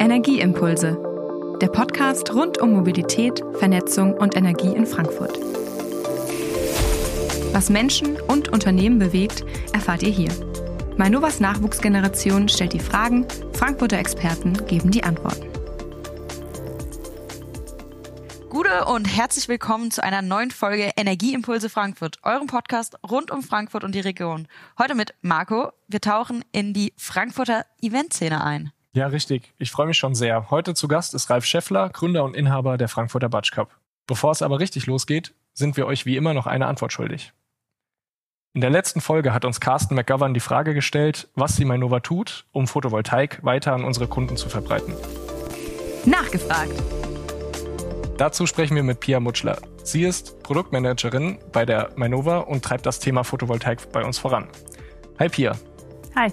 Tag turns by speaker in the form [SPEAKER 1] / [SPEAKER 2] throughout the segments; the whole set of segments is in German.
[SPEAKER 1] Energieimpulse, der Podcast rund um Mobilität, Vernetzung und Energie in Frankfurt. Was Menschen und Unternehmen bewegt, erfahrt ihr hier. Mainovas Nachwuchsgeneration stellt die Fragen, Frankfurter Experten geben die Antworten.
[SPEAKER 2] Gute und herzlich willkommen zu einer neuen Folge Energieimpulse Frankfurt, eurem Podcast rund um Frankfurt und die Region. Heute mit Marco. Wir tauchen in die Frankfurter Eventszene ein.
[SPEAKER 3] Ja, richtig. Ich freue mich schon sehr. Heute zu Gast ist Ralf Scheffler, Gründer und Inhaber der Frankfurter Batsch Cup. Bevor es aber richtig losgeht, sind wir euch wie immer noch eine Antwort schuldig. In der letzten Folge hat uns Carsten McGovern die Frage gestellt, was die Mainova tut, um Photovoltaik weiter an unsere Kunden zu verbreiten.
[SPEAKER 2] Nachgefragt.
[SPEAKER 3] Dazu sprechen wir mit Pia Mutschler. Sie ist Produktmanagerin bei der Mainova und treibt das Thema Photovoltaik bei uns voran. Hi Pia.
[SPEAKER 4] Hi.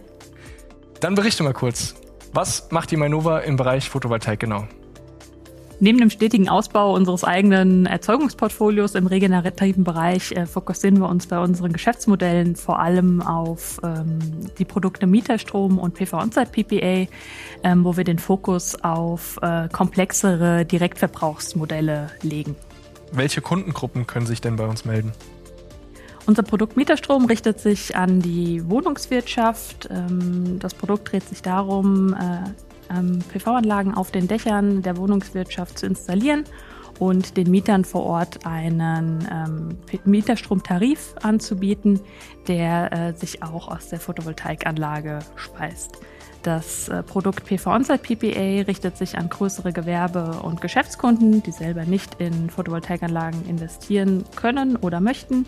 [SPEAKER 3] Dann berichte mal kurz. Was macht die Mainova im Bereich Photovoltaik genau?
[SPEAKER 4] Neben dem stetigen Ausbau unseres eigenen Erzeugungsportfolios im regenerativen Bereich äh, fokussieren wir uns bei unseren Geschäftsmodellen vor allem auf ähm, die Produkte Mieterstrom und PV-On-Site-PPA, ähm, wo wir den Fokus auf äh, komplexere Direktverbrauchsmodelle legen.
[SPEAKER 3] Welche Kundengruppen können sich denn bei uns melden?
[SPEAKER 4] Unser Produkt Mieterstrom richtet sich an die Wohnungswirtschaft. Ähm, das Produkt dreht sich darum, äh, ähm, PV-Anlagen auf den Dächern der Wohnungswirtschaft zu installieren und den Mietern vor Ort einen ähm, Mieterstromtarif anzubieten, der äh, sich auch aus der Photovoltaikanlage speist. Das äh, Produkt PV Onsite PPA richtet sich an größere Gewerbe- und Geschäftskunden, die selber nicht in Photovoltaikanlagen investieren können oder möchten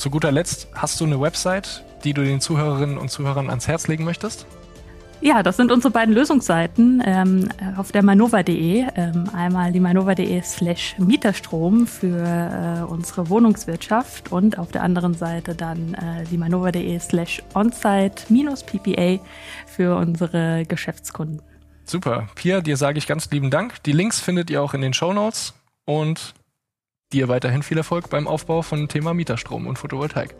[SPEAKER 3] zu guter Letzt, hast du eine Website, die du den Zuhörerinnen und Zuhörern ans Herz legen möchtest?
[SPEAKER 4] Ja, das sind unsere beiden Lösungsseiten ähm, auf der manova.de. Ähm, einmal die manova.de slash Mieterstrom für äh, unsere Wohnungswirtschaft und auf der anderen Seite dann äh, die manova.de slash onsite-ppa für unsere Geschäftskunden.
[SPEAKER 3] Super. Pia, dir sage ich ganz lieben Dank. Die Links findet ihr auch in den Show Notes und Dir weiterhin viel Erfolg beim Aufbau von Thema Mieterstrom und Photovoltaik.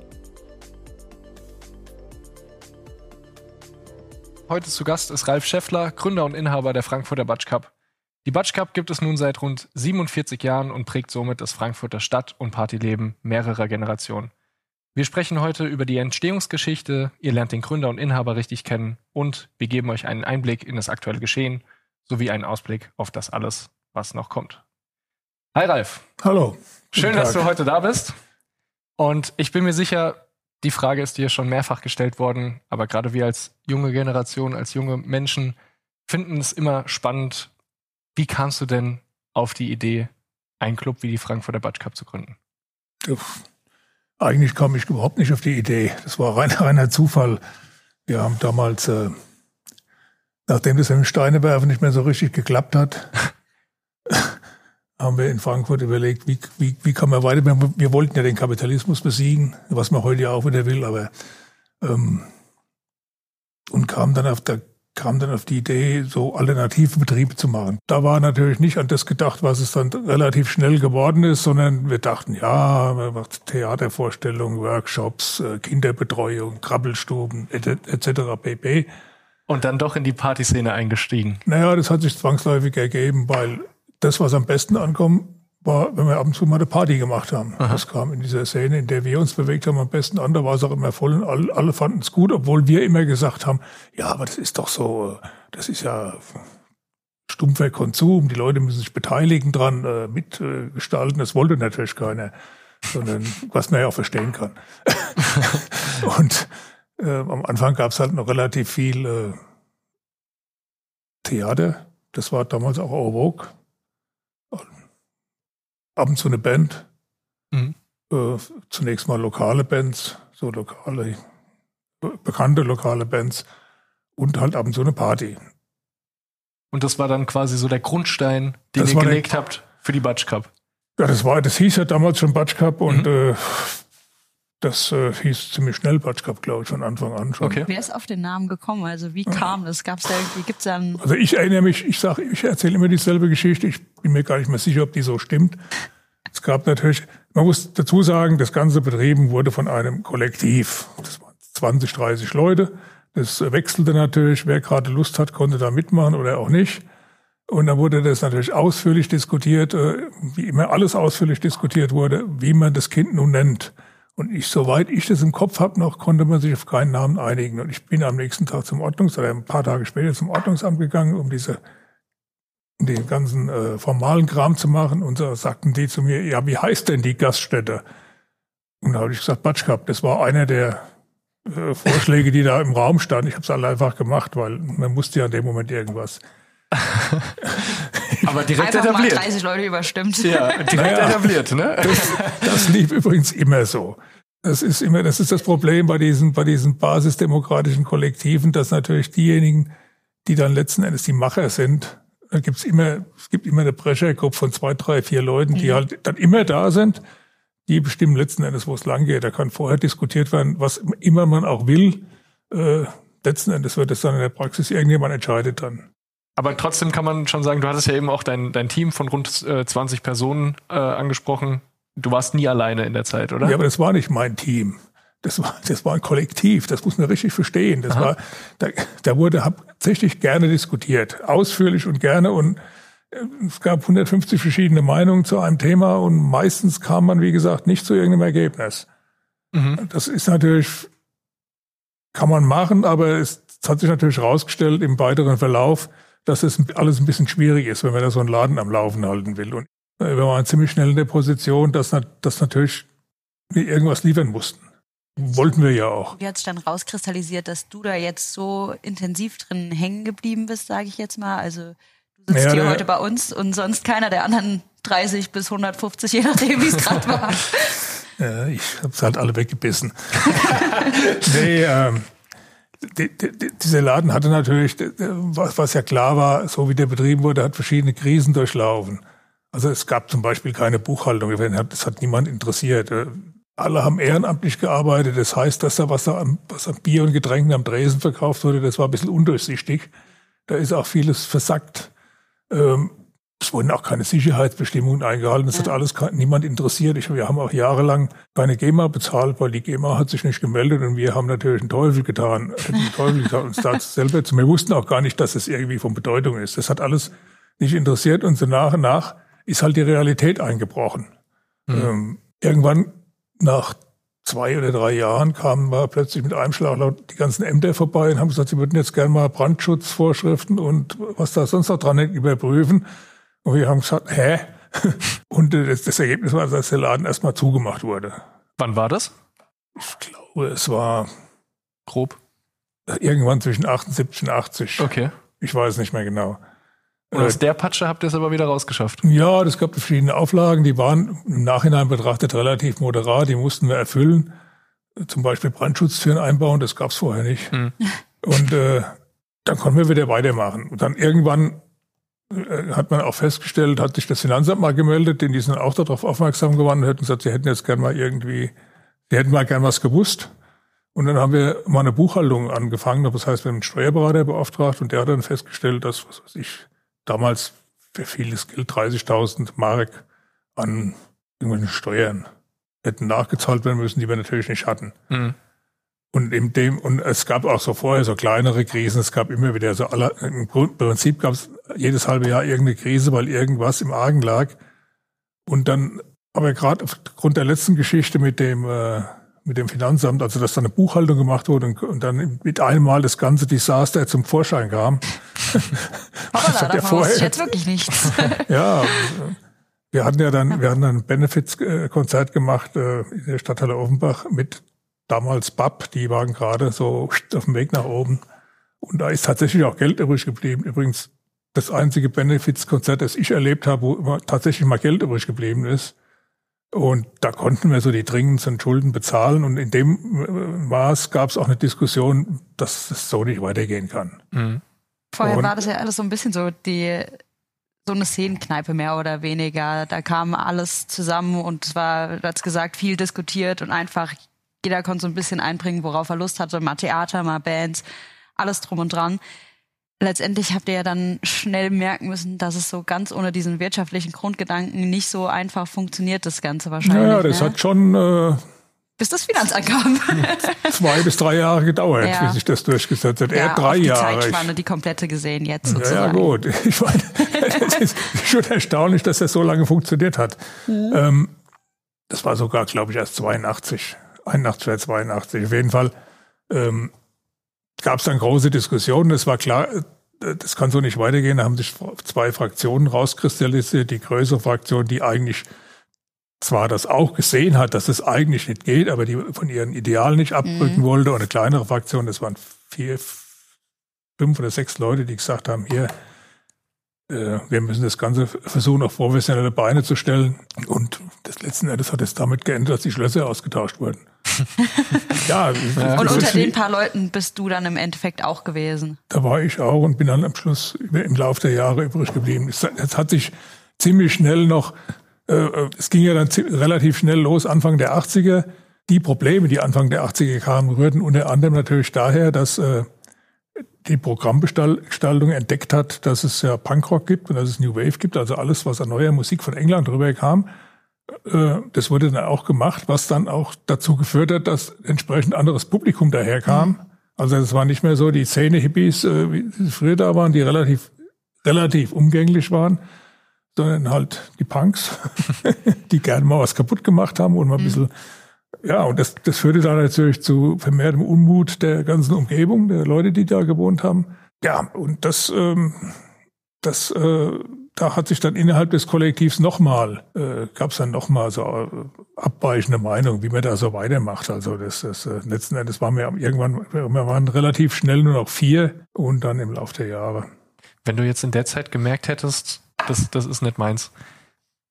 [SPEAKER 3] Heute zu Gast ist Ralf Scheffler, Gründer und Inhaber der Frankfurter Batsch Cup. Die Batsch Cup gibt es nun seit rund 47 Jahren und prägt somit das Frankfurter Stadt- und Partyleben mehrerer Generationen. Wir sprechen heute über die Entstehungsgeschichte, ihr lernt den Gründer und Inhaber richtig kennen und wir geben euch einen Einblick in das aktuelle Geschehen sowie einen Ausblick auf das alles, was noch kommt. Hi Ralf.
[SPEAKER 5] Hallo.
[SPEAKER 3] Schön, dass du heute da bist. Und ich bin mir sicher, die Frage ist dir schon mehrfach gestellt worden, aber gerade wir als junge Generation, als junge Menschen finden es immer spannend. Wie kamst du denn auf die Idee, einen Club wie die Frankfurter Batsch Cup zu gründen?
[SPEAKER 5] Eigentlich kam ich überhaupt nicht auf die Idee. Das war rein, reiner Zufall. Wir haben damals, äh, nachdem das im Steinewerfen nicht mehr so richtig geklappt hat, haben wir in Frankfurt überlegt, wie, wie, wie kann man weiter, wir, wollten ja den Kapitalismus besiegen, was man heute ja auch wieder will, aber ähm, und kam dann auf der kam dann auf die Idee, so alternative Betriebe zu machen. Da war natürlich nicht an das gedacht, was es dann relativ schnell geworden ist, sondern wir dachten, ja, man macht Theatervorstellungen, Workshops, äh, Kinderbetreuung, Krabbelstuben etc. pp.
[SPEAKER 3] Und dann doch in die Partyszene eingestiegen.
[SPEAKER 5] Naja, das hat sich zwangsläufig ergeben, weil das, was am besten ankommt, war, wenn wir ab und zu mal eine Party gemacht haben. Aha. Das kam in dieser Szene, in der wir uns bewegt haben, am besten an. Da war es auch immer voll und alle, alle fanden es gut, obwohl wir immer gesagt haben, ja, aber das ist doch so, das ist ja stumpfer Konsum, die Leute müssen sich beteiligen dran, äh, mitgestalten. das wollte natürlich keiner, sondern was man ja auch verstehen kann. und äh, am Anfang gab es halt noch relativ viel äh, Theater. Das war damals auch vogue ab und zu eine Band. Mhm. Äh, zunächst mal lokale Bands, so lokale, bekannte lokale Bands und halt ab und zu eine Party.
[SPEAKER 3] Und das war dann quasi so der Grundstein, den das ihr gelegt habt für die Batsch Cup.
[SPEAKER 5] Ja, das war, das hieß ja damals schon Batsch Cup und mhm. äh, das äh, hieß ziemlich schnell Batsch Cup, glaube ich, von Anfang an schon.
[SPEAKER 2] Okay. Wer ist auf den Namen gekommen? Also wie kam das? Gab es da irgendwie, gibt's da einen
[SPEAKER 5] Also ich erinnere mich, ich sage, ich erzähle immer dieselbe Geschichte. Ich bin mir gar nicht mehr sicher, ob die so stimmt. Es gab natürlich, man muss dazu sagen, das ganze betrieben wurde von einem Kollektiv. Das waren 20, 30 Leute. Das wechselte natürlich. Wer gerade Lust hat, konnte da mitmachen oder auch nicht. Und dann wurde das natürlich ausführlich diskutiert, äh, wie immer alles ausführlich diskutiert wurde, wie man das Kind nun nennt. Und ich, soweit ich das im Kopf habe noch, konnte man sich auf keinen Namen einigen. Und ich bin am nächsten Tag zum Ordnungs- oder ein paar Tage später zum Ordnungsamt gegangen, um diese den ganzen äh, formalen Kram zu machen. Und so sagten die zu mir, ja, wie heißt denn die Gaststätte? Und da habe ich gesagt, Batschkap, das war einer der äh, Vorschläge, die da im Raum standen. Ich habe es alle einfach gemacht, weil man musste ja in dem Moment irgendwas.
[SPEAKER 3] Aber direkt
[SPEAKER 2] Einfach
[SPEAKER 3] etabliert.
[SPEAKER 2] mal 30 Leute überstimmt.
[SPEAKER 3] Ja, direkt
[SPEAKER 5] Naja.
[SPEAKER 3] etabliert, ne?
[SPEAKER 5] Das, das lief übrigens immer so. Das ist immer, das ist das Problem bei diesen, bei diesen basisdemokratischen Kollektiven, dass natürlich diejenigen, die dann letzten Endes die Macher sind, da gibt's immer, es gibt immer eine Brechergruppe von zwei, drei, vier Leuten, die halt dann immer da sind. Die bestimmen letzten Endes, wo es lang geht. Da kann vorher diskutiert werden, was immer man auch will. Äh, letzten Endes wird es dann in der Praxis irgendjemand entscheidet dann.
[SPEAKER 3] Aber trotzdem kann man schon sagen, du hattest ja eben auch dein, dein Team von rund äh, 20 Personen äh, angesprochen. Du warst nie alleine in der Zeit, oder?
[SPEAKER 5] Ja, aber das war nicht mein Team. Das war, das war ein Kollektiv. Das muss man richtig verstehen. Das war, da, da wurde hauptsächlich gerne diskutiert. Ausführlich und gerne. Und äh, es gab 150 verschiedene Meinungen zu einem Thema. Und meistens kam man, wie gesagt, nicht zu irgendeinem Ergebnis.
[SPEAKER 3] Mhm.
[SPEAKER 5] Das ist natürlich, kann man machen, aber es hat sich natürlich herausgestellt im weiteren Verlauf, dass es alles ein bisschen schwierig ist, wenn man da so einen Laden am Laufen halten will. Und äh, wir waren ziemlich schnell in der Position, dass, dass natürlich wir irgendwas liefern mussten. Wollten wir ja auch.
[SPEAKER 2] Wie hat sich dann rauskristallisiert, dass du da jetzt so intensiv drin hängen geblieben bist, sage ich jetzt mal? Also du sitzt
[SPEAKER 5] Ja,
[SPEAKER 2] hier heute bei uns und sonst keiner der anderen 30 bis 150, je nachdem, wie es gerade war.
[SPEAKER 5] Ja, ich hab's halt alle weggebissen. nee, ähm, die, die, die- dieser Laden hatte natürlich, was, was ja klar war, so wie der betrieben wurde, hat verschiedene Krisen durchlaufen. Also es gab zum Beispiel keine Buchhaltung, das hat niemand interessiert. Äh, Alle haben ehrenamtlich gearbeitet. Das heißt, dass da was, da am, was an Bier und Getränken am Dresen verkauft wurde, das war ein bisschen undurchsichtig. Da ist auch vieles versackt. Ähm, es wurden auch keine Sicherheitsbestimmungen eingehalten. Das hat alles niemand interessiert. Ich, wir haben auch jahrelang keine GEMA bezahlt, weil die GEMA hat sich nicht gemeldet und wir haben natürlich einen Teufel getan, den Teufel getan, uns da selber zu. Wir wussten auch gar nicht, dass es irgendwie von Bedeutung ist. Das hat alles nicht interessiert und so nach und nach ist halt die Realität eingebrochen. Ähm, irgendwann nach zwei oder drei Jahren kamen wir plötzlich mit einem Schlag laut die ganzen Ämter vorbei und haben gesagt, sie würden jetzt gerne mal Brandschutzvorschriften und was da sonst noch dran ist, überprüfen. Und wir haben gesagt, hä? Und äh, das, das Ergebnis war, dass der Laden erstmal zugemacht wurde.
[SPEAKER 3] Wann war das?
[SPEAKER 5] Ich glaube, es war
[SPEAKER 3] Grob.
[SPEAKER 5] irgendwann zwischen 78 und 80.
[SPEAKER 3] Okay.
[SPEAKER 5] Ich weiß nicht mehr genau.
[SPEAKER 3] Und aus der Patsche habt ihr es aber wieder rausgeschafft.
[SPEAKER 5] Ja, das gab verschiedene Auflagen, die waren im Nachhinein betrachtet relativ moderat, die mussten wir erfüllen. Zum Beispiel Brandschutztüren einbauen, das gab's vorher nicht.
[SPEAKER 3] Hm.
[SPEAKER 5] Und äh, dann konnten wir wieder weitermachen. Und dann irgendwann äh, hat man auch festgestellt, hat sich das Finanzamt mal gemeldet, denn die sind auch darauf aufmerksam geworden und hätten gesagt, sie hätten jetzt gern mal irgendwie, sie hätten mal gern was gewusst. Und dann haben wir mal eine Buchhaltung angefangen. Das heißt, wir haben einen Steuerberater beauftragt und der hat dann festgestellt, dass, was weiß ich, damals für vieles Geld 30.000 Mark an irgendwelchen Steuern hätten nachgezahlt werden müssen, die wir natürlich nicht hatten.
[SPEAKER 3] Mhm.
[SPEAKER 5] Und in dem, und es gab auch so vorher so kleinere Krisen, es gab immer wieder so aller, im Grund- Prinzip gab es jedes halbe Jahr irgendeine Krise, weil irgendwas im Argen lag. Und dann, aber gerade aufgrund der letzten Geschichte mit dem, äh, mit dem Finanzamt, also dass dann eine Buchhaltung gemacht wurde und, und dann mit einem Mal das ganze Desaster zum Vorschein kam.
[SPEAKER 2] Hoppala,
[SPEAKER 5] hat ja
[SPEAKER 2] davon
[SPEAKER 5] vorher-
[SPEAKER 2] ich jetzt wirklich nichts.
[SPEAKER 5] Ja, äh, wir hatten ja dann, wir hatten dann ein Benefits-Konzert gemacht äh, in der Stadthalle Offenbach mit damals BAP, die waren gerade so auf dem Weg nach oben. Und da ist tatsächlich auch Geld übrig geblieben. Übrigens das einzige Benefits-Konzert, das ich erlebt habe, wo immer tatsächlich mal Geld übrig geblieben ist. Und da konnten wir so die dringendsten Schulden bezahlen. Und in dem äh, Maß gab es auch eine Diskussion, dass es so nicht weitergehen kann.
[SPEAKER 3] Mhm.
[SPEAKER 2] Vorher
[SPEAKER 5] Und-
[SPEAKER 2] war das ja alles so ein bisschen so die so eine Szenenkneipe mehr oder weniger. Da kam alles zusammen und es war, du hast gesagt, viel diskutiert und einfach jeder konnte so ein bisschen einbringen, worauf er Lust hatte. Mal Theater, mal Bands, alles drum und dran. Letztendlich habt ihr ja dann schnell merken müssen, dass es so ganz ohne diesen wirtschaftlichen Grundgedanken nicht so einfach funktioniert, das Ganze wahrscheinlich.
[SPEAKER 5] Ja, das
[SPEAKER 2] ne?
[SPEAKER 5] hat schon, äh,
[SPEAKER 2] bis das Finanzamt kam.
[SPEAKER 5] Zwei bis drei Jahre gedauert,
[SPEAKER 2] Ja.
[SPEAKER 5] bis sich das durchgesetzt hat.
[SPEAKER 2] ja,
[SPEAKER 5] er drei
[SPEAKER 2] die
[SPEAKER 5] Jahre.
[SPEAKER 2] Zeitspanne, die komplette gesehen jetzt
[SPEAKER 5] Ja, ja,
[SPEAKER 2] sozusagen.
[SPEAKER 5] gut. Ich meine, es ist schon erstaunlich, dass das so lange funktioniert hat.
[SPEAKER 2] Mhm.
[SPEAKER 5] Ähm, das war sogar, glaube ich, erst 82. 81 oder 82. Auf jeden Fall ähm, gab es dann große Diskussionen. Es war klar, das kann so nicht weitergehen. Da haben sich zwei Fraktionen rauskristallisiert. Die größere Fraktion, die eigentlich zwar das auch gesehen hat, dass es eigentlich nicht geht, aber die von ihren Idealen nicht abrücken
[SPEAKER 2] Mhm.
[SPEAKER 5] wollte. Und eine kleinere Fraktion, das waren vier, fünf oder sechs Leute, die gesagt haben, hier, äh, wir müssen das Ganze versuchen, auf professionelle Beine zu stellen. Und das letzten Endes hat es damit geendet, dass die Schlösser ausgetauscht wurden. ja,
[SPEAKER 2] Und unter den paar Leuten bist du dann im Endeffekt auch gewesen.
[SPEAKER 5] da war ich auch und bin dann am Schluss im Laufe der Jahre übrig geblieben. Es, es hat sich ziemlich schnell noch, äh, äh, es ging ja dann relativ schnell los, Anfang der 80er. Die Probleme, die Anfang der 80er kamen, rührten unter anderem natürlich daher, dass äh, die Programmgestaltung entdeckt hat, dass es ja Punkrock gibt und dass es New Wave gibt, also alles, was an neuer Musik von England rüberkam. Äh, Das wurde dann auch gemacht, was dann auch dazu geführt hat, dass entsprechend anderes Publikum daherkam. Also es war nicht mehr so die Szene-Hippies, äh, wie sie früher da waren, die relativ, relativ umgänglich waren, sondern halt die Punks, die gerne mal was kaputt gemacht haben und mal ein bisschen, ja, und das, das führte dann natürlich zu vermehrtem Unmut der ganzen Umgebung, der Leute, die da gewohnt haben. Ja, und das, ähm, das, äh, da hat sich dann innerhalb des Kollektivs nochmal, äh, gab es dann nochmal so äh, abweichende Meinung, wie man da so weitermacht. Also das, das äh, letzten Endes waren wir irgendwann, wir waren relativ schnell nur noch vier und dann im Laufe der Jahre.
[SPEAKER 3] Wenn du jetzt in der Zeit gemerkt hättest, das, das ist nicht meins,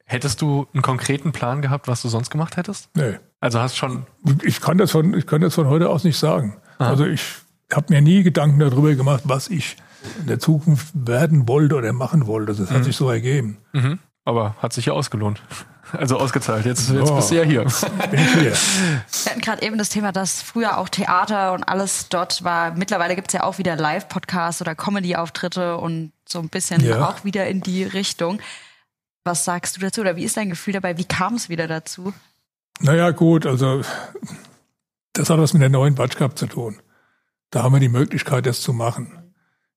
[SPEAKER 3] hättest du einen konkreten Plan gehabt, was du sonst gemacht hättest?
[SPEAKER 5] Nee.
[SPEAKER 3] Also hast schon,
[SPEAKER 5] Ich kann das von, ich kann das von heute aus nicht sagen.
[SPEAKER 3] Ah.
[SPEAKER 5] Also ich habe mir nie Gedanken darüber gemacht, was ich in der Zukunft werden wollte oder machen wollte. Das hat sich so ergeben.
[SPEAKER 3] mhm. aber hat sich ja ausgelohnt. Also ausgezahlt. Jetzt, jetzt
[SPEAKER 5] Ja.
[SPEAKER 3] bist du ja hier.
[SPEAKER 5] Bin ich hier.
[SPEAKER 2] Wir hatten gerade eben das Thema, dass früher auch Theater und alles dort war. Mittlerweile gibt's ja auch wieder Live-Podcasts oder Comedy-Auftritte und so ein bisschen
[SPEAKER 5] Ja.
[SPEAKER 2] auch wieder in die Richtung. Was sagst du dazu oder wie ist dein Gefühl dabei? Wie kam es wieder dazu?
[SPEAKER 5] Naja, gut, also das hat was mit der neuen Batsch Cup zu tun. Da haben wir die Möglichkeit, das zu machen.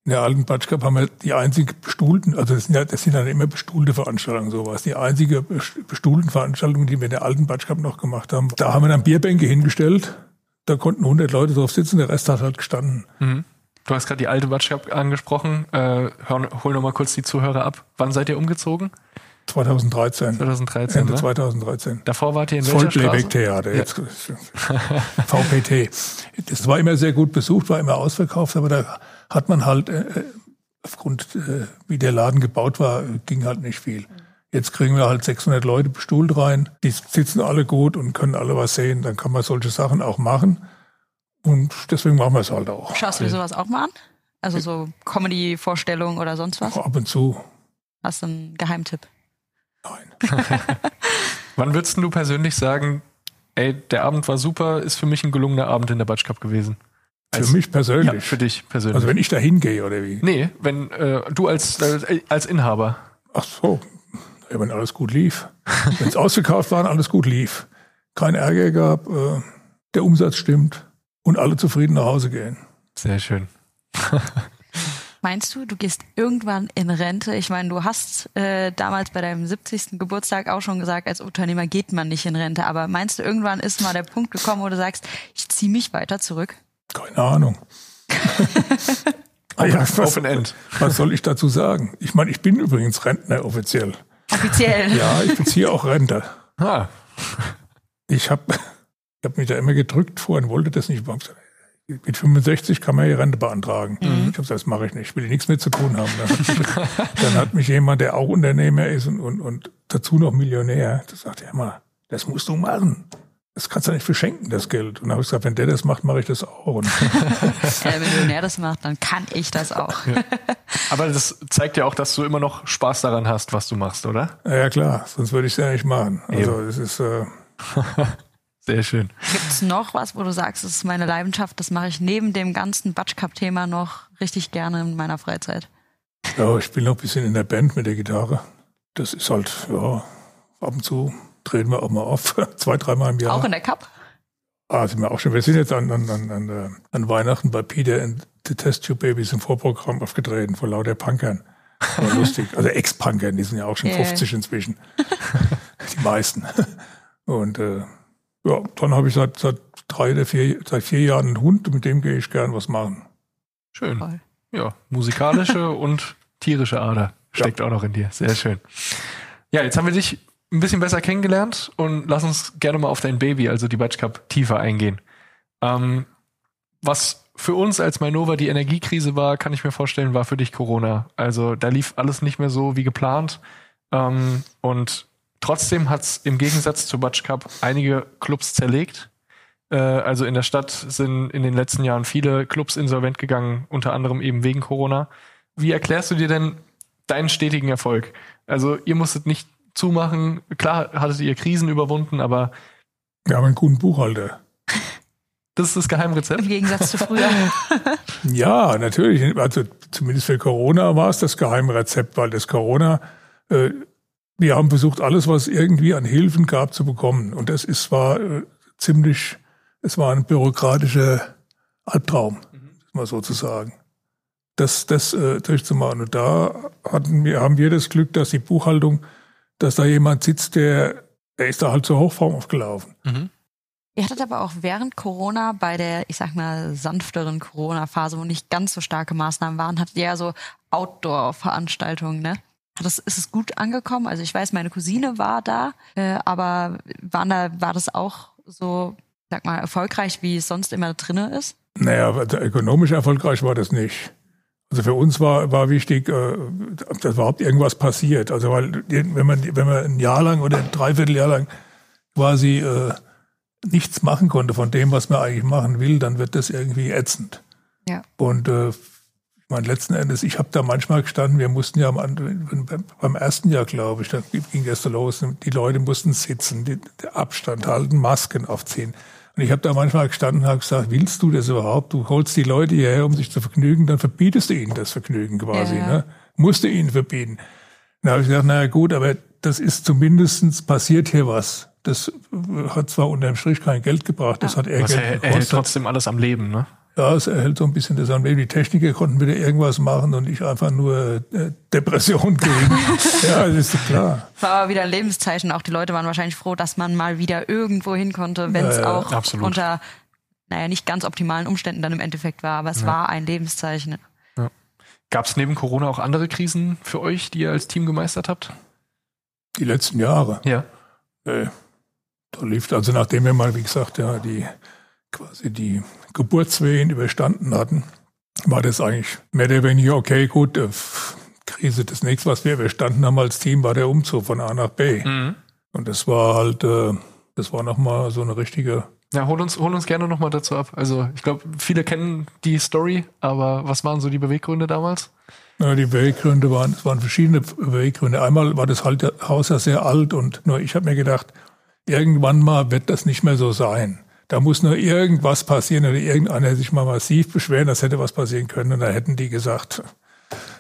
[SPEAKER 5] In der alten Batsch Cup haben wir die einzige bestuhlten, also das sind ja, das sind dann immer bestuhlte Veranstaltungen, sowas. Die einzige best- bestuhlten Veranstaltung, die wir in der alten Batsch Cup noch gemacht haben. Da haben wir dann Bierbänke hingestellt. Da konnten 100 Leute drauf sitzen, der Rest hat halt gestanden.
[SPEAKER 3] Mhm. Du hast gerade die alte Watschkap angesprochen. Äh, hör, hol noch mal kurz die Zuhörer ab. Wann seid ihr umgezogen?
[SPEAKER 5] 2013.
[SPEAKER 3] 2013,
[SPEAKER 5] Ende
[SPEAKER 3] ne?
[SPEAKER 5] 2013.
[SPEAKER 3] Davor wart ihr in welcher Straße?
[SPEAKER 5] Vollplayback-Theater, jetzt VPT. Das war immer sehr gut besucht, war immer ausverkauft, aber da hat man halt äh, aufgrund, äh, wie der Laden gebaut war, äh, ging halt nicht viel. Jetzt kriegen wir halt 600 Leute bestuhlt rein, die sitzen alle gut und können alle was sehen, dann kann man solche Sachen auch machen und deswegen machen wir es halt auch.
[SPEAKER 2] Schaust du dir sowas auch mal an? Also so Comedy-Vorstellungen oder sonst was?
[SPEAKER 5] Ab und zu.
[SPEAKER 2] Hast du einen Geheimtipp?
[SPEAKER 5] Nein.
[SPEAKER 3] Wann würdest du persönlich sagen, ey, der Abend war super, ist für mich ein gelungener Abend in der Batsch Cup gewesen? Als-
[SPEAKER 5] Für mich
[SPEAKER 3] Ja,
[SPEAKER 5] persönlich.
[SPEAKER 3] für dich persönlich.
[SPEAKER 5] also wenn ich da hingehe oder wie?
[SPEAKER 3] nee, wenn äh, du als, äh, als Inhaber.
[SPEAKER 5] Ach so, ja, wenn alles gut lief. Wenn es ausverkauft war, und alles gut lief. Kein Ärger gab, äh, der Umsatz stimmt und alle zufrieden nach Hause gehen.
[SPEAKER 3] Sehr schön.
[SPEAKER 2] Meinst du, du gehst irgendwann in Rente? Ich meine, du hast äh, damals bei deinem 70. Geburtstag auch schon gesagt, als Unternehmer geht man nicht in Rente. Aber meinst du, irgendwann ist mal der Punkt gekommen, wo du sagst, ich ziehe mich weiter zurück?
[SPEAKER 5] Keine Ahnung. Ah ja, was,
[SPEAKER 3] Open End.
[SPEAKER 5] was soll ich dazu sagen? Ich meine, ich bin übrigens Rentner offiziell.
[SPEAKER 2] Offiziell.
[SPEAKER 5] Ja, ich beziehe auch Rente.
[SPEAKER 3] Ah,
[SPEAKER 5] Ich habe ich hab mich da immer gedrückt vor und wollte das nicht. Mit 65 kann man ja Rente beantragen. Ich habe gesagt, das mache ich nicht. Ich will nichts mit zu tun haben. Dann hat, mich, dann hat mich jemand, der auch Unternehmer ist und, und, und dazu noch Millionär, das sagt, ja mal, das musst du machen. Das kannst du nicht verschenken, das Geld. Und dann habe ich gesagt, wenn der das macht, mache ich das auch. Und
[SPEAKER 2] Äh, wenn der das macht, dann kann ich das auch.
[SPEAKER 3] aber das zeigt ja auch, dass du immer noch Spaß daran hast, was du machst, oder?
[SPEAKER 5] ja klar, sonst würde ich es ja nicht machen. Also es ist äh,
[SPEAKER 3] Sehr schön.
[SPEAKER 2] Gibt's noch was, wo du sagst, das ist meine Leidenschaft, das mache ich neben dem ganzen Batsch Cup Thema noch richtig gerne in meiner Freizeit?
[SPEAKER 5] Ja, ich bin noch ein bisschen in der Band mit der Gitarre. Das ist halt, ja, ab und zu drehen wir auch mal auf. Zwei, dreimal im Jahr.
[SPEAKER 2] Auch in der Cup?
[SPEAKER 5] Ah, sind wir auch schon. Wir sind jetzt an, an, an, an, äh, an Weihnachten bei Peter and the Test Tube Babies im Vorprogramm aufgetreten, vor lauter Punkern. War lustig. Also Ex-Punkern, die sind ja auch schon
[SPEAKER 2] Yeah.
[SPEAKER 5] 50 inzwischen. die meisten. Und äh, ja, dann habe ich seit, seit drei oder vier, seit vier Jahren einen Hund, mit dem gehe ich gern was machen.
[SPEAKER 3] Schön.
[SPEAKER 2] Toll.
[SPEAKER 3] Ja, musikalische und tierische Ader steckt auch noch in dir. Sehr schön. Ja, jetzt haben wir dich ein bisschen besser kennengelernt und lass uns gerne mal auf dein Baby, also die Batsch Cup, tiefer eingehen. Ähm, was für uns als Mainova die Energiekrise war, kann ich mir vorstellen, war für dich Corona. Also da lief alles nicht mehr so wie geplant. Ähm, und trotzdem hat es im Gegensatz zur Batsch Cup einige Clubs zerlegt. Äh, also in der Stadt sind in den letzten Jahren viele Clubs insolvent gegangen, unter anderem eben wegen Corona. Wie erklärst du dir denn deinen stetigen Erfolg? Also ihr musstet nicht zumachen. Klar hattet ihr Krisen überwunden, aber
[SPEAKER 5] Wir haben einen guten Buchhalter.
[SPEAKER 3] das ist das Geheimrezept.
[SPEAKER 2] Im Gegensatz zu früher.
[SPEAKER 5] Ja, natürlich. Also zumindest für Corona war es das Geheimrezept, weil das Corona, äh, wir haben versucht, alles, was irgendwie an Hilfen gab, zu bekommen. Und das ist war äh, ziemlich, es war ein bürokratischer Albtraum, mal so zu sagen. Das, das äh, durchzumachen. Und da hatten wir, haben wir das Glück, dass die Buchhaltung, dass da jemand sitzt, der, der ist da halt zur Hochform aufgelaufen.
[SPEAKER 2] Ihr hattet aber auch während Corona bei der, ich sag mal, sanfteren Corona-Phase, wo nicht ganz so starke Maßnahmen waren, hattet ihr ja so Outdoor-Veranstaltungen, ne? Hat das, ist es gut angekommen? Also ich weiß, meine Cousine war da, äh, aber waren da, war das auch so, sag mal, erfolgreich, wie es sonst immer drinne ist?
[SPEAKER 5] Naja, ökonomisch erfolgreich war das nicht. Also für uns war, war wichtig, äh, dass überhaupt irgendwas passiert. Also weil wenn man, wenn man ein Jahr lang oder ein Dreivierteljahr lang quasi äh, nichts machen konnte von dem, was man eigentlich machen will, dann wird das irgendwie ätzend.
[SPEAKER 2] Ja.
[SPEAKER 5] Und äh, ich meine, letzten Endes, ich habe da manchmal gestanden, wir mussten ja am, beim, ersten Jahr, glaube ich, da ging es so los, die Leute mussten sitzen, die, Abstand halten, Masken aufziehen. Und ich habe da manchmal gestanden und habe gesagt, willst du das überhaupt? Du holst die Leute hierher, um sich zu vergnügen, dann verbietest du ihnen das Vergnügen quasi.
[SPEAKER 2] Ja.
[SPEAKER 5] Ne? Musst du ihnen verbieten. Dann habe ich gesagt, naja gut, aber das ist zumindestens passiert hier was. Das hat zwar unterm Strich kein Geld gebracht, das hat eher
[SPEAKER 3] Was
[SPEAKER 5] Geld
[SPEAKER 3] er, er hält trotzdem alles am Leben, ne?
[SPEAKER 5] Ja, es erhält so ein bisschen das an. Die Techniker konnten wieder irgendwas machen und ich einfach nur äh, Depression kriegen. ja, das ist klar.
[SPEAKER 2] War aber wieder ein Lebenszeichen. Auch die Leute waren wahrscheinlich froh, dass man mal wieder irgendwo hin konnte, wenn es
[SPEAKER 5] Ja, ja,
[SPEAKER 2] auch
[SPEAKER 3] absolut.
[SPEAKER 2] unter, naja, nicht ganz optimalen Umständen dann im Endeffekt war, aber es war ein Lebenszeichen.
[SPEAKER 3] Gab es neben Corona auch andere Krisen für euch, die ihr als Team gemeistert habt?
[SPEAKER 5] Die letzten Jahre.
[SPEAKER 3] Ja.
[SPEAKER 5] Äh, da lief, also nachdem wir mal, wie gesagt, ja, die quasi die Geburtswehen überstanden hatten, war das eigentlich mehr oder weniger okay, gut, äh, Krise. Das nächste, was wir überstanden haben als Team, war der Umzug von A nach B.
[SPEAKER 3] Mhm.
[SPEAKER 5] Und das war halt, äh, das war nochmal so eine richtige
[SPEAKER 3] Ja, hol uns, hol uns gerne nochmal dazu ab. Also, ich glaube, viele kennen die Story, aber was waren so die Beweggründe damals?
[SPEAKER 5] Ja, die Beweggründe waren, es waren verschiedene Beweggründe. Einmal war das halt Haus ja sehr alt und nur ich habe mir gedacht, irgendwann mal wird das nicht mehr so sein. Da muss nur irgendwas passieren oder irgendeiner sich mal massiv beschweren, das hätte was passieren können. Und da hätten die gesagt,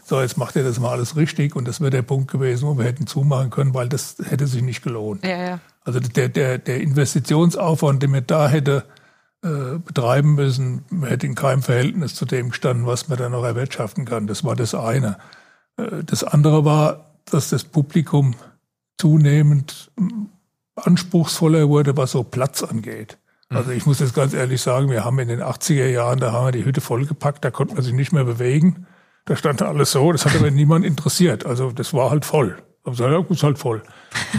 [SPEAKER 5] so, jetzt macht ihr das mal alles richtig. Und das wäre der Punkt gewesen, wo wir hätten zumachen können, weil das hätte sich nicht gelohnt.
[SPEAKER 2] Ja, ja.
[SPEAKER 5] Also der, der, der Investitionsaufwand, den wir da hätte äh, betreiben müssen, hätte in keinem Verhältnis zu dem gestanden, was man da noch erwirtschaften kann. Das war das eine. Äh, das andere war, dass das Publikum zunehmend anspruchsvoller wurde, was so Platz angeht. Also ich muss jetzt ganz ehrlich sagen, wir haben in den 80er Jahren, da haben wir die Hütte vollgepackt, da konnte man sich nicht mehr bewegen. Da stand alles so, das hat aber niemand interessiert. Also das war halt voll. Aber ja, gut, ist halt voll.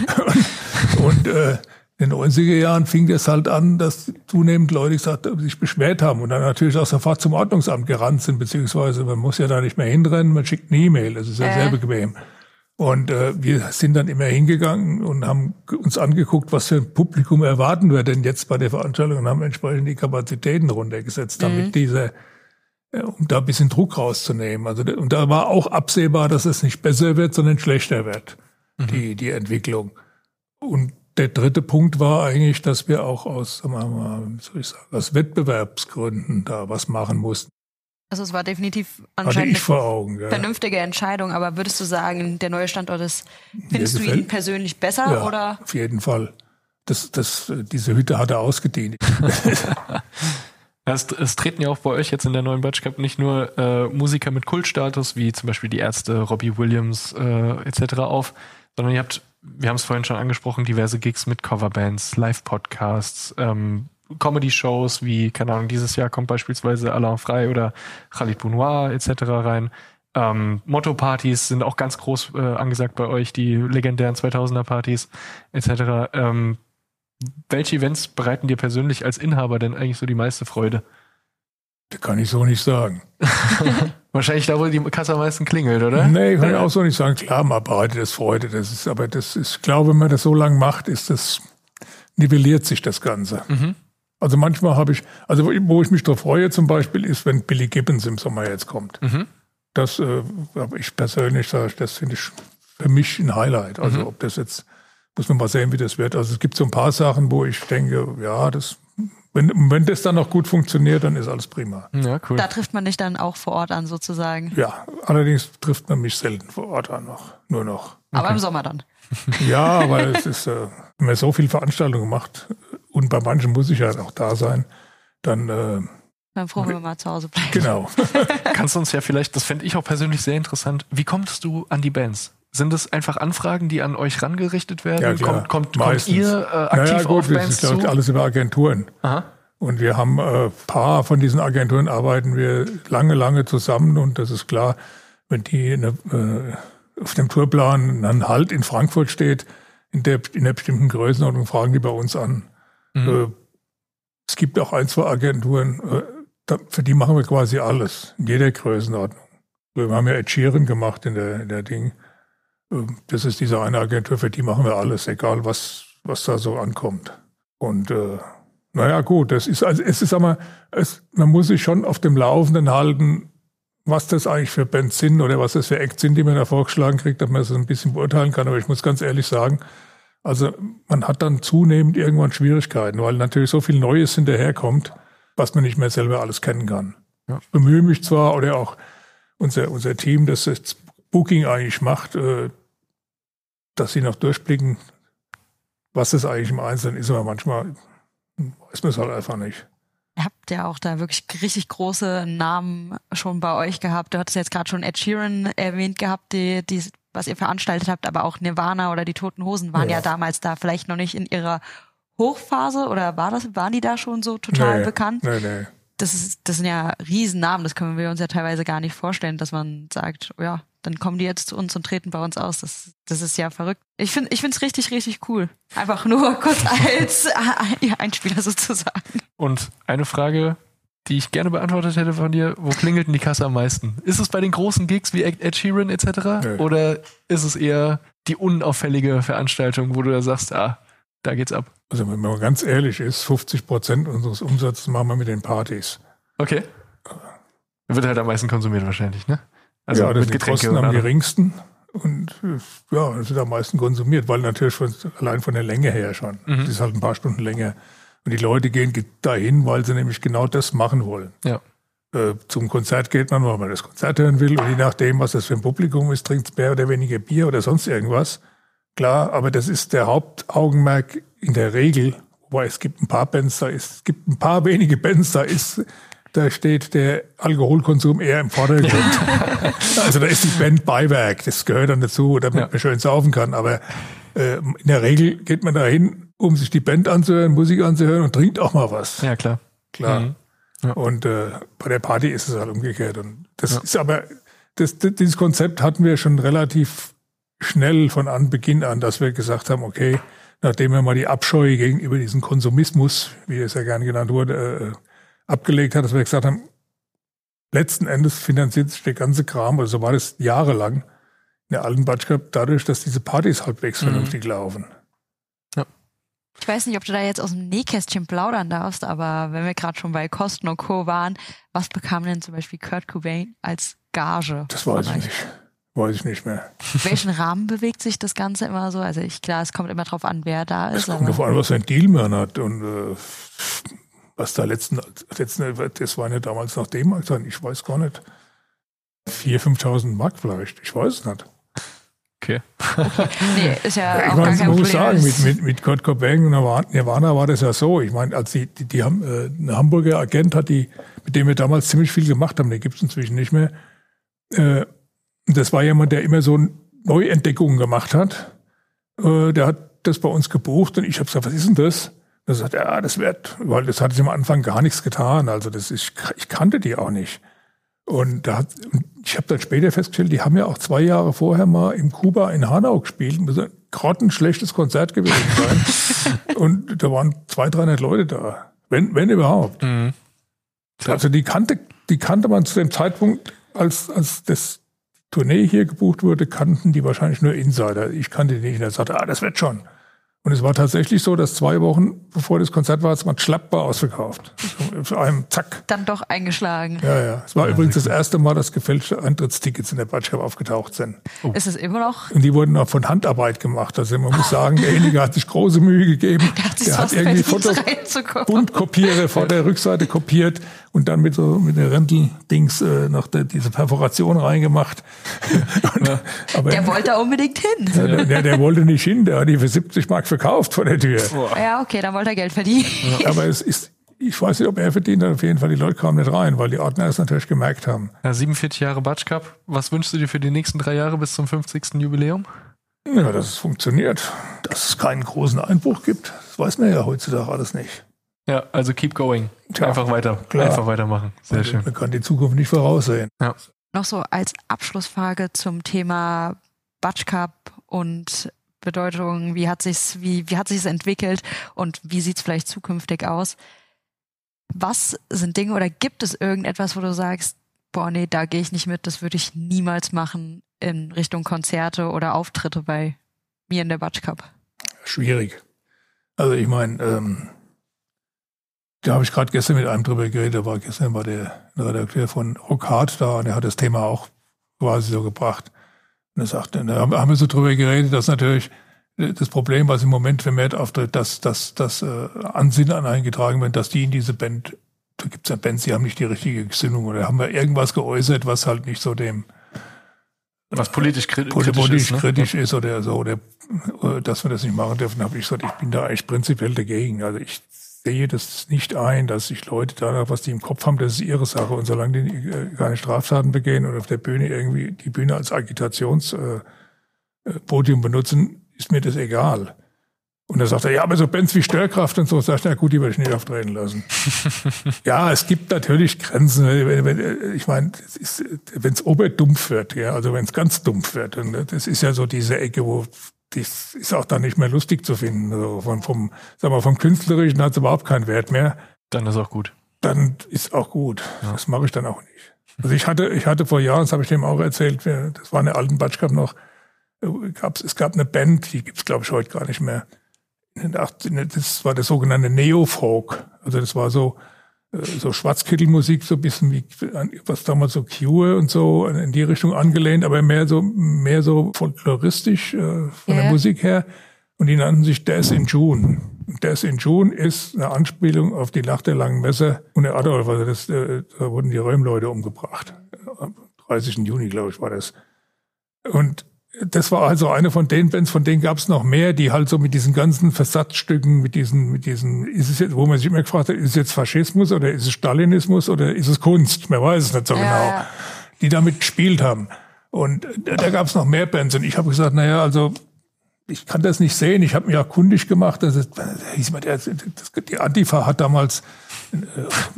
[SPEAKER 5] und äh, in den 90er Jahren fing das halt an, dass zunehmend Leute gesagt, sich beschwert haben und dann natürlich auch sofort zum Ordnungsamt gerannt sind, beziehungsweise man muss ja da nicht mehr hinrennen, man schickt eine E-Mail, das ist ja
[SPEAKER 2] Äh.
[SPEAKER 5] sehr bequem. Und äh, wir sind dann immer hingegangen und haben uns angeguckt, was für ein Publikum erwarten wir denn jetzt bei der Veranstaltung und haben entsprechend die Kapazitäten runtergesetzt, damit diese, äh, um da ein bisschen Druck rauszunehmen. Also und da war auch absehbar, dass es nicht besser wird, sondern schlechter wird, die, die Entwicklung. Und der dritte Punkt war eigentlich, dass wir auch aus, sagen wir mal, soll ich sagen, aus Wettbewerbsgründen da was machen mussten.
[SPEAKER 2] Also es war definitiv anscheinend
[SPEAKER 5] ich vor Augen. Ja.
[SPEAKER 2] eine vernünftige Entscheidung, aber würdest du sagen, der neue Standort ist, findest du ihn persönlich besser
[SPEAKER 5] Ja,
[SPEAKER 2] oder?
[SPEAKER 5] auf jeden Fall. das, das, diese Hütte hat er ausgedient.
[SPEAKER 3] Es, es, treten ja auch bei euch jetzt in der neuen Batch Cup nicht nur äh, Musiker mit Kultstatus, wie zum Beispiel die Ärzte, Robbie Williams äh, etc. auf, sondern ihr habt, wir haben es vorhin schon angesprochen, diverse Gigs mit Coverbands, Live-Podcasts, ähm, Comedy-Shows, wie, keine Ahnung, dieses Jahr kommt beispielsweise Alain Frey oder Khalid Bounoir etc. rein. Ähm, Motto-Partys sind auch ganz groß äh, angesagt bei euch, die legendären 2000er-Partys etc. Ähm, welche Events bereiten dir persönlich als Inhaber denn eigentlich so die meiste Freude?
[SPEAKER 5] Das kann ich so nicht sagen.
[SPEAKER 3] Wahrscheinlich da, wo die Kasse am meisten klingelt, oder?
[SPEAKER 5] Nee, kann ich auch so nicht sagen. Klar, man bereitet das Freude. Das ist, aber das ist, ich glaube, wenn man das so lange macht, ist das, nivelliert sich das Ganze. Mhm. Also manchmal habe ich, also wo ich mich drauf freue zum Beispiel, ist, wenn Billy Gibbons im Sommer jetzt kommt. Mhm. Das äh, habe ich persönlich, sage das finde ich für mich ein Highlight. Also mhm. ob das jetzt muss man mal sehen, wie das wird. Also es gibt so ein paar Sachen, wo ich denke, ja, das, wenn, wenn das dann noch gut funktioniert, dann ist alles prima.
[SPEAKER 2] Ja, cool. Da trifft man dich dann auch vor Ort an, sozusagen.
[SPEAKER 5] Ja, allerdings trifft man mich selten vor Ort an noch. Nur noch.
[SPEAKER 2] Aber okay. im Sommer dann.
[SPEAKER 5] Ja, aber es ist, äh, wenn man so viel Veranstaltungen macht und bei manchen muss ich ja auch da sein, dann äh,
[SPEAKER 2] dann froh, wenn wir mal zu Hause bleiben.
[SPEAKER 5] Genau.
[SPEAKER 3] Kannst du uns ja vielleicht, das fände ich auch persönlich sehr interessant, wie kommst du an die Bands? Sind es einfach Anfragen, die an euch rangerichtet werden?
[SPEAKER 5] Ja, klar.
[SPEAKER 3] Kommt, kommt, kommt ihr äh, aktiv naja, gut, auf Bands
[SPEAKER 5] das ist alles über Agenturen. Aha. Und wir haben ein äh, paar von diesen Agenturen arbeiten wir lange, lange zusammen und das ist klar, wenn die eine, äh, auf dem Tourplan dann Halt in Frankfurt steht, in der, in der bestimmten Größenordnung, fragen die bei uns an. Mhm. Äh, es gibt auch ein, zwei Agenturen, äh, für die machen wir quasi alles, in jeder Größenordnung. Wir haben ja Ed Sheeran gemacht in der, in der Ding. Ähm, das ist diese eine Agentur, für die machen wir alles, egal was, was da so ankommt. Und äh, naja, gut, das ist, also es ist aber, es, man muss sich schon auf dem Laufenden halten, was das eigentlich für Bands sind oder was das für Acts sind, die man da vorgeschlagen kriegt, dass man das ein bisschen beurteilen kann. Aber ich muss ganz ehrlich sagen, also man hat dann zunehmend irgendwann Schwierigkeiten, weil natürlich so viel Neues hinterherkommt, was man nicht mehr selber alles kennen kann. Ja. Ich bemühe mich zwar, oder auch unser, unser Team, das jetzt Booking eigentlich macht, äh, dass sie noch durchblicken, was das eigentlich im Einzelnen ist, aber manchmal weiß man es halt einfach nicht.
[SPEAKER 2] Ihr habt ja auch da wirklich richtig große Namen schon bei euch gehabt. Du hattest jetzt gerade schon Ed Sheeran erwähnt gehabt, die, die, was ihr veranstaltet habt, aber auch Nirvana oder die Toten Hosen waren ja, ja damals da vielleicht noch nicht in ihrer Hochphase oder war das, waren die da schon so total
[SPEAKER 5] nee,
[SPEAKER 2] bekannt?
[SPEAKER 5] Nee, nee
[SPEAKER 2] das ist, das sind ja Riesennamen, das können wir uns ja teilweise gar nicht vorstellen, dass man sagt, ja, dann kommen die jetzt zu uns und treten bei uns aus. Das, das ist ja verrückt. Ich finde, ich finde es richtig, richtig cool. Einfach nur kurz als ja, Einspieler sozusagen.
[SPEAKER 3] Und eine Frage, die ich gerne beantwortet hätte von dir: Wo klingelt denn die Kasse am meisten? Ist es bei den großen Gigs wie Ed Sheeran etc. Nee. Oder ist es eher die unauffällige Veranstaltung, wo du da sagst, ah, da geht's ab?
[SPEAKER 5] Also wenn man ganz ehrlich ist, 50 Prozent unseres Umsatzes machen wir mit den Partys.
[SPEAKER 3] Okay. Wird halt am meisten konsumiert wahrscheinlich, ne?
[SPEAKER 5] Also ja, das mit die Kosten am geringsten und ja, das wird am meisten konsumiert, weil natürlich von, allein von der Länge her schon. Mhm. Das ist halt ein paar Stunden länger. Und die Leute gehen dahin, weil sie nämlich genau das machen wollen.
[SPEAKER 3] Ja.
[SPEAKER 5] Äh, zum Konzert geht man, weil man das Konzert hören will. Und je nachdem, was das für ein Publikum ist, trinkt mehr oder weniger Bier oder sonst irgendwas. Klar, aber das ist der Hauptaugenmerk in der Regel. Wobei es gibt ein paar Bands, da ist, es gibt ein paar wenige Bands, da ist, da steht der Alkoholkonsum eher im Vordergrund. also da ist die Band Beiwerk, das gehört dann dazu, damit ja. man schön saufen kann. Aber äh, in der Regel geht man da hin, um sich die Band anzuhören, Musik anzuhören und trinkt auch mal was.
[SPEAKER 3] Ja, klar.
[SPEAKER 5] Klar. Mhm. Ja. Und äh, bei der Party ist es halt umgekehrt. Und das ja. ist aber, das, das, dieses Konzept hatten wir schon relativ schnell von Anbeginn an, dass wir gesagt haben, okay, nachdem wir mal die Abscheu gegenüber diesem Konsumismus, wie es ja gern genannt wurde, äh, abgelegt hat, dass wir gesagt haben, letzten Endes finanziert sich der ganze Kram, also so war das jahrelang in der alten Batsch dadurch, dass diese Partys halbwegs mhm. vernünftig laufen.
[SPEAKER 2] Ich weiß nicht, ob du da jetzt aus dem Nähkästchen plaudern darfst, aber wenn wir gerade schon bei Kosten und Co. waren, was bekam denn zum Beispiel Kurt Cobain als Gage?
[SPEAKER 5] Das weiß ich nicht. Weiß ich nicht mehr.
[SPEAKER 2] Welchen Rahmen bewegt sich das Ganze immer so? Also ich klar, es kommt immer drauf an, wer da ist.
[SPEAKER 5] Es kommt drauf an, was ein Deal man hat und äh, was da letzten, letzten, das waren ja damals noch D-Mark sein, ich weiß gar nicht. 4.000, 5.000 Mark vielleicht, ich weiß es nicht.
[SPEAKER 3] Okay.
[SPEAKER 2] Nee, ist ja
[SPEAKER 5] ich
[SPEAKER 2] auch
[SPEAKER 5] meine,
[SPEAKER 2] gar kein
[SPEAKER 5] muss sagen, mit, mit, mit Kurt Cobain und Nirvana war das ja so. Ich meine, als die, die, die haben, äh, ein Hamburger Agent hat die, mit dem wir damals ziemlich viel gemacht haben, den gibt's inzwischen nicht mehr. Äh, das war jemand, der immer so Neuentdeckungen gemacht hat. Äh, der hat das bei uns gebucht und ich habe gesagt, was ist denn das? Und er sagt, ja, das wird, weil das hat sich am Anfang gar nichts getan. Also das ist, ich kannte die auch nicht. Und da hat, ich habe dann später festgestellt, die haben ja auch zwei Jahre vorher mal im Kuba in Hanau gespielt. Muss ein grottenschlechtes Konzert gewesen sein. und da waren 200, 300 Leute da. Wenn, wenn überhaupt.
[SPEAKER 3] Mhm.
[SPEAKER 5] Also die kannte, die kannte man zu dem Zeitpunkt, als, als das Tournee hier gebucht wurde, kannten die wahrscheinlich nur Insider. Ich kannte die nicht. Und er sagte, ah, das wird schon. Und es war tatsächlich so, dass zwei Wochen bevor das Konzert war, es war schlappbar ausverkauft. Für einen Zack.
[SPEAKER 2] Dann doch eingeschlagen.
[SPEAKER 5] Ja, ja. Es war übrigens das erste Mal, dass gefälschte Eintrittstickets in der Batschkap aufgetaucht sind.
[SPEAKER 2] Ist es immer noch?
[SPEAKER 5] Und die wurden auch von Handarbeit gemacht. Also man muss sagen, derjenige hat sich große Mühe gegeben.
[SPEAKER 2] Der hat sich
[SPEAKER 5] Der hat irgendwie
[SPEAKER 2] verdient,
[SPEAKER 5] Foto,
[SPEAKER 2] reinzukommen.
[SPEAKER 5] Buntkopiere vor der Rückseite kopiert und dann mit so mit der Renteldings äh, noch der, diese Perforation reingemacht. Und, aber
[SPEAKER 2] Der wollte da unbedingt hin.
[SPEAKER 5] der, der, der wollte nicht hin, der hat die für 70 Mark verkauft vor der Tür.
[SPEAKER 2] Ja, okay, dann wollte er Geld verdienen.
[SPEAKER 5] Aber es ist, ich weiß nicht, ob er verdient hat, auf jeden Fall, die Leute kamen nicht rein, weil die Ordner es natürlich gemerkt haben.
[SPEAKER 3] Ja, 47 Jahre Batsch Cup. Was wünschst du dir für die nächsten drei Jahre bis zum 50. Jubiläum?
[SPEAKER 5] Ja, dass es funktioniert. Dass es keinen großen Einbruch gibt, das weiß man ja heutzutage alles nicht.
[SPEAKER 3] Ja, also keep going.
[SPEAKER 5] Tja,
[SPEAKER 3] einfach weiter.
[SPEAKER 5] klar.
[SPEAKER 3] Einfach weitermachen. Sehr schön.
[SPEAKER 5] Man kann die Zukunft nicht voraussehen.
[SPEAKER 3] Ja.
[SPEAKER 2] Noch so als Abschlussfrage zum Thema Batsch Cup und Bedeutung, wie hat sich's, wie, wie hat sich's entwickelt und wie sieht's vielleicht zukünftig aus? Was sind Dinge oder gibt es irgendetwas, wo du sagst, boah, nee, da gehe ich nicht mit, das würde ich niemals machen in Richtung Konzerte oder Auftritte bei mir in der Batsch Cup?
[SPEAKER 5] Schwierig. Also ich meine, ähm, da habe ich gerade gestern mit einem drüber geredet, da war gestern war der Redakteur von Rock Hard da und er hat das Thema auch quasi so gebracht. Und er sagte, da haben wir so drüber geredet, dass natürlich das Problem, was im Moment vermehrt auftritt, dass, dass, dass äh, Ansinnen an eingetragen werden, dass die in diese Band, da gibt's ja Bands, die haben nicht die richtige Gesinnung oder haben wir irgendwas geäußert, was halt nicht so dem
[SPEAKER 3] Was politisch kri
[SPEAKER 5] politisch,
[SPEAKER 3] kritisch
[SPEAKER 5] politisch
[SPEAKER 3] ist. Ne?
[SPEAKER 5] kritisch ist oder so, oder äh, dass wir das nicht machen dürfen, habe ich gesagt, ich bin da echt prinzipiell dagegen. Also ich sehe das nicht ein, dass sich Leute da, was die im Kopf haben, das ist ihre Sache. Und solange die äh, keine Straftaten begehen und auf der Bühne irgendwie die Bühne als Agitationspodium äh, äh, Podium benutzen, ist mir das egal. Und da sagt er, ja, aber so Bands wie Störkraft und so, sag ich, na gut, die würde ich nicht auftreten lassen. ja, es gibt natürlich Grenzen. Wenn, wenn, ich meine, wenn es oberdumpf wird, ja, also wenn es ganz dumpf wird, und das ist ja so diese Ecke, wo das ist auch dann nicht mehr lustig zu finden. Also von, vom, sag mal, vom Künstlerischen hat es überhaupt keinen Wert mehr.
[SPEAKER 3] Dann ist auch gut.
[SPEAKER 5] Dann ist auch gut. Das mache ich dann auch nicht. Also ich hatte, ich hatte vor Jahren, das habe ich dem auch erzählt, das war in der alten Batschkap noch, äh, gab's, es gab eine Band, die gibt's glaube ich heute gar nicht mehr. In den 80 Das war der sogenannte Neo-Folk. Also das war so, so Schwarzkittelmusik, so ein bisschen wie, was damals so Cure und so in die Richtung angelehnt, aber mehr so, mehr so folkloristisch äh, von
[SPEAKER 2] Ja.
[SPEAKER 5] der Musik her. Und die nannten sich Death in June. Und Death in June ist eine Anspielung auf die Nacht der langen Messe und der Adolf. Also das, äh, da wurden die Römleute umgebracht. Am 30. Juni, glaube ich, war das. Und das war also eine von den Bands, von denen gab es noch mehr, die halt so mit diesen ganzen Versatzstücken, mit diesen, mit diesen, ist es jetzt, wo man sich immer gefragt hat, ist es jetzt Faschismus oder ist es Stalinismus oder ist es Kunst? Man weiß es nicht so
[SPEAKER 2] Ja,
[SPEAKER 5] genau.
[SPEAKER 2] ja.
[SPEAKER 5] Die damit gespielt haben. Und da, gab es noch mehr Bands. Und ich habe gesagt, naja, also ich kann das nicht sehen. Ich habe mich auch kundig gemacht. Das ist, hieß mal, der, die Antifa hat damals äh,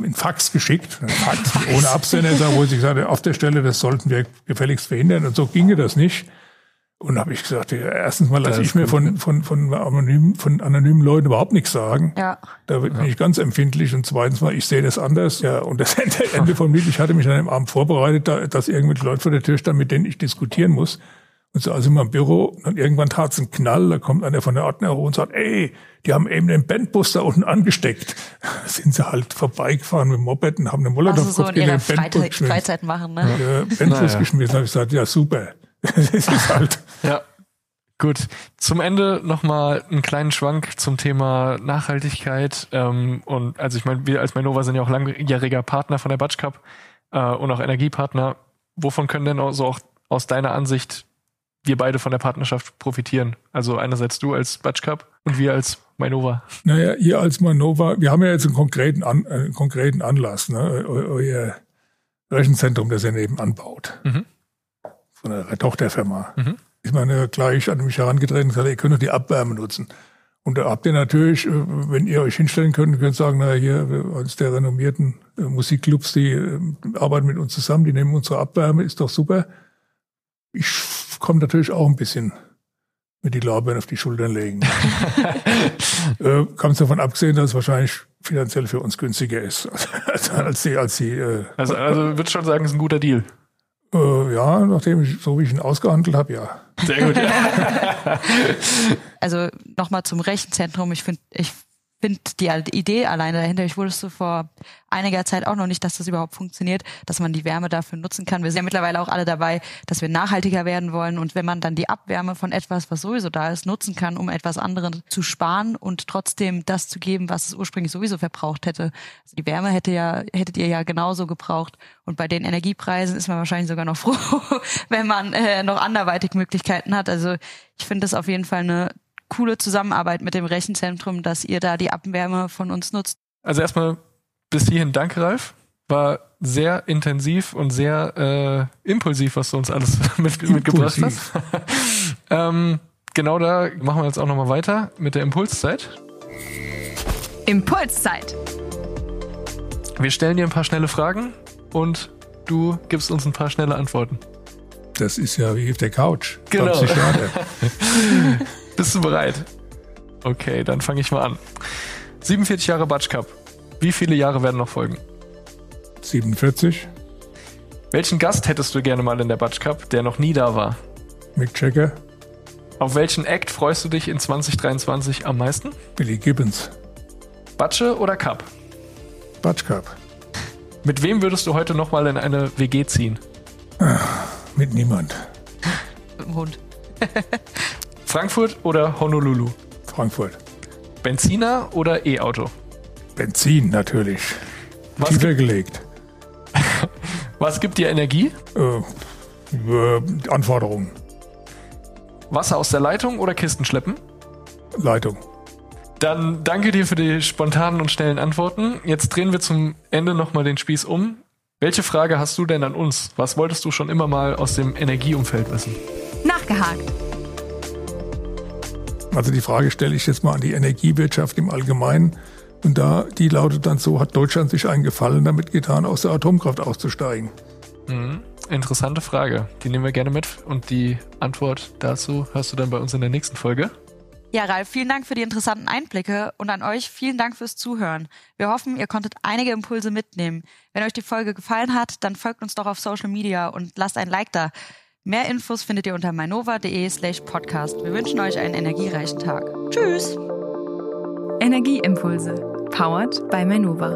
[SPEAKER 5] einen Fax geschickt, einen Fax ohne Absender, wo sie gesagt hat, auf der Stelle, das sollten wir gefälligst verhindern. Und so ginge das nicht. Und da habe ich gesagt, ja, erstens mal lasse ich mir von, von, von, anonymen, von anonymen Leuten überhaupt nichts sagen.
[SPEAKER 2] Ja.
[SPEAKER 5] Da bin ich ganz empfindlich. Und zweitens mal, ich sehe das anders. Ja, und das Ende, Ende vom Lied, ich hatte mich an einem Abend vorbereitet, da, dass irgendwelche Leute vor der Tür standen, mit denen ich diskutieren muss. Und so also in meinem Büro, und irgendwann tat's einen Knall, da kommt einer von der Ordner hoch und sagt, ey, die haben eben den Bandbus da unten angesteckt. Da sind sie halt vorbeigefahren mit dem Moped und haben eine
[SPEAKER 2] Also
[SPEAKER 5] Molotow
[SPEAKER 2] so in ihrer Freizeit, Freizeit machen, ne?
[SPEAKER 5] Ja, Bandbus
[SPEAKER 3] Naja.
[SPEAKER 5] geschmissen. Da habe ich gesagt, ja, super. Das ist halt,
[SPEAKER 3] Ja. Gut. Zum Ende nochmal einen kleinen Schwank zum Thema Nachhaltigkeit. Ähm, und also ich meine, wir als Mainova sind ja auch langjähriger Partner von der Batsch Cup äh, und auch Energiepartner. Wovon können denn auch so auch aus deiner Ansicht wir beide von der Partnerschaft profitieren? Also einerseits du als Batsch Cup und wir als Mainova.
[SPEAKER 5] Naja, ihr als Mainova, wir haben ja jetzt einen konkreten, An, einen konkreten Anlass, ne? Eu, euer Rechenzentrum, das ihr nebenan baut. Mhm. Von einer Tochterfirma. Mhm. Ich meine, gleich an mich herangetreten und gesagt, ihr könnt doch die Abwärme nutzen. Und da habt ihr natürlich, äh, wenn ihr euch hinstellen könnt, könnt sagen, na hier, eines der renommierten äh, Musikclubs, die äh, arbeiten mit uns zusammen, die nehmen unsere Abwärme, ist doch super. Ich komme natürlich auch ein bisschen mit die Lorbeeren auf die Schultern legen. äh, Ganz davon abgesehen, dass es wahrscheinlich finanziell für uns günstiger ist als, als die, als die. Äh,
[SPEAKER 3] also, also würde schon sagen, es ist ein guter Deal.
[SPEAKER 5] Äh, ja, nachdem ich, so wie ich ihn ausgehandelt habe, ja.
[SPEAKER 3] Sehr gut. Ja.
[SPEAKER 2] also nochmal zum Rechenzentrum. Ich finde, ich finde die Idee alleine dahinter, ich wusste vor einiger Zeit auch noch nicht, dass das überhaupt funktioniert, dass man die Wärme dafür nutzen kann. Wir sind ja mittlerweile auch alle dabei, dass wir nachhaltiger werden wollen und wenn man dann die Abwärme von etwas, was sowieso da ist, nutzen kann, um etwas anderes zu sparen und trotzdem das zu geben, was es ursprünglich sowieso verbraucht hätte. Also die Wärme hätte ja, hättet ihr ja genauso gebraucht und bei den Energiepreisen ist man wahrscheinlich sogar noch froh, wenn man äh, noch anderweitig Möglichkeiten hat. Also ich finde das auf jeden Fall eine coole Zusammenarbeit mit dem Rechenzentrum, dass ihr da die Abwärme von uns nutzt.
[SPEAKER 3] Also erstmal bis hierhin danke, Ralf. War sehr intensiv und sehr äh, impulsiv, was du uns alles mit, mitgebracht hast. ähm, genau da machen wir jetzt auch nochmal weiter mit der Impulszeit.
[SPEAKER 1] Impulszeit.
[SPEAKER 3] Wir stellen dir ein paar schnelle Fragen und du gibst uns ein paar schnelle Antworten.
[SPEAKER 5] Das ist ja wie auf der Couch.
[SPEAKER 3] Genau. Bist du bereit? Okay, dann fange ich mal an. 47 Jahre Batsch Cup. Wie viele Jahre werden noch folgen?
[SPEAKER 5] 47.
[SPEAKER 3] Welchen Gast hättest du gerne mal in der Batsch Cup, der noch nie da war?
[SPEAKER 5] Mick Jagger.
[SPEAKER 3] Auf welchen Act freust du dich in 2023 am meisten?
[SPEAKER 5] Billy Gibbons.
[SPEAKER 3] Batsche oder Cup?
[SPEAKER 5] Batsch Cup.
[SPEAKER 3] Mit wem würdest du heute nochmal in eine WG ziehen?
[SPEAKER 5] Ach, mit niemand.
[SPEAKER 2] Mit dem Hund.
[SPEAKER 3] Frankfurt oder Honolulu?
[SPEAKER 5] Frankfurt.
[SPEAKER 3] Benziner oder E-Auto?
[SPEAKER 5] Benzin natürlich.
[SPEAKER 3] Was
[SPEAKER 5] Tiefer gelegt.
[SPEAKER 3] Was gibt dir Energie?
[SPEAKER 5] Äh, äh, Anforderungen.
[SPEAKER 3] Wasser aus der Leitung oder Kisten schleppen?
[SPEAKER 5] Leitung.
[SPEAKER 3] Dann danke dir für die spontanen und schnellen Antworten. Jetzt drehen wir zum Ende nochmal den Spieß um. Welche Frage hast du denn an uns? Was wolltest du schon immer mal aus dem Energieumfeld wissen?
[SPEAKER 1] Nachgehakt.
[SPEAKER 5] Also die Frage stelle ich jetzt mal an die Energiewirtschaft im Allgemeinen. Und da, die lautet dann so, hat Deutschland sich einen Gefallen damit getan, aus der Atomkraft auszusteigen?
[SPEAKER 3] Mhm. Interessante Frage. Die nehmen wir gerne mit. Und die Antwort dazu hörst du dann bei uns in der nächsten Folge.
[SPEAKER 2] Ja, Ralf, vielen Dank für die interessanten Einblicke und an euch vielen Dank fürs Zuhören. Wir hoffen, ihr konntet einige Impulse mitnehmen. Wenn euch die Folge gefallen hat, dann folgt uns doch auf Social Media und lasst ein Like da. Mehr Infos findet ihr unter mainova.de slash podcast. Wir wünschen euch einen energiereichen Tag. Tschüss!
[SPEAKER 1] Energieimpulse. Powered by Mainova.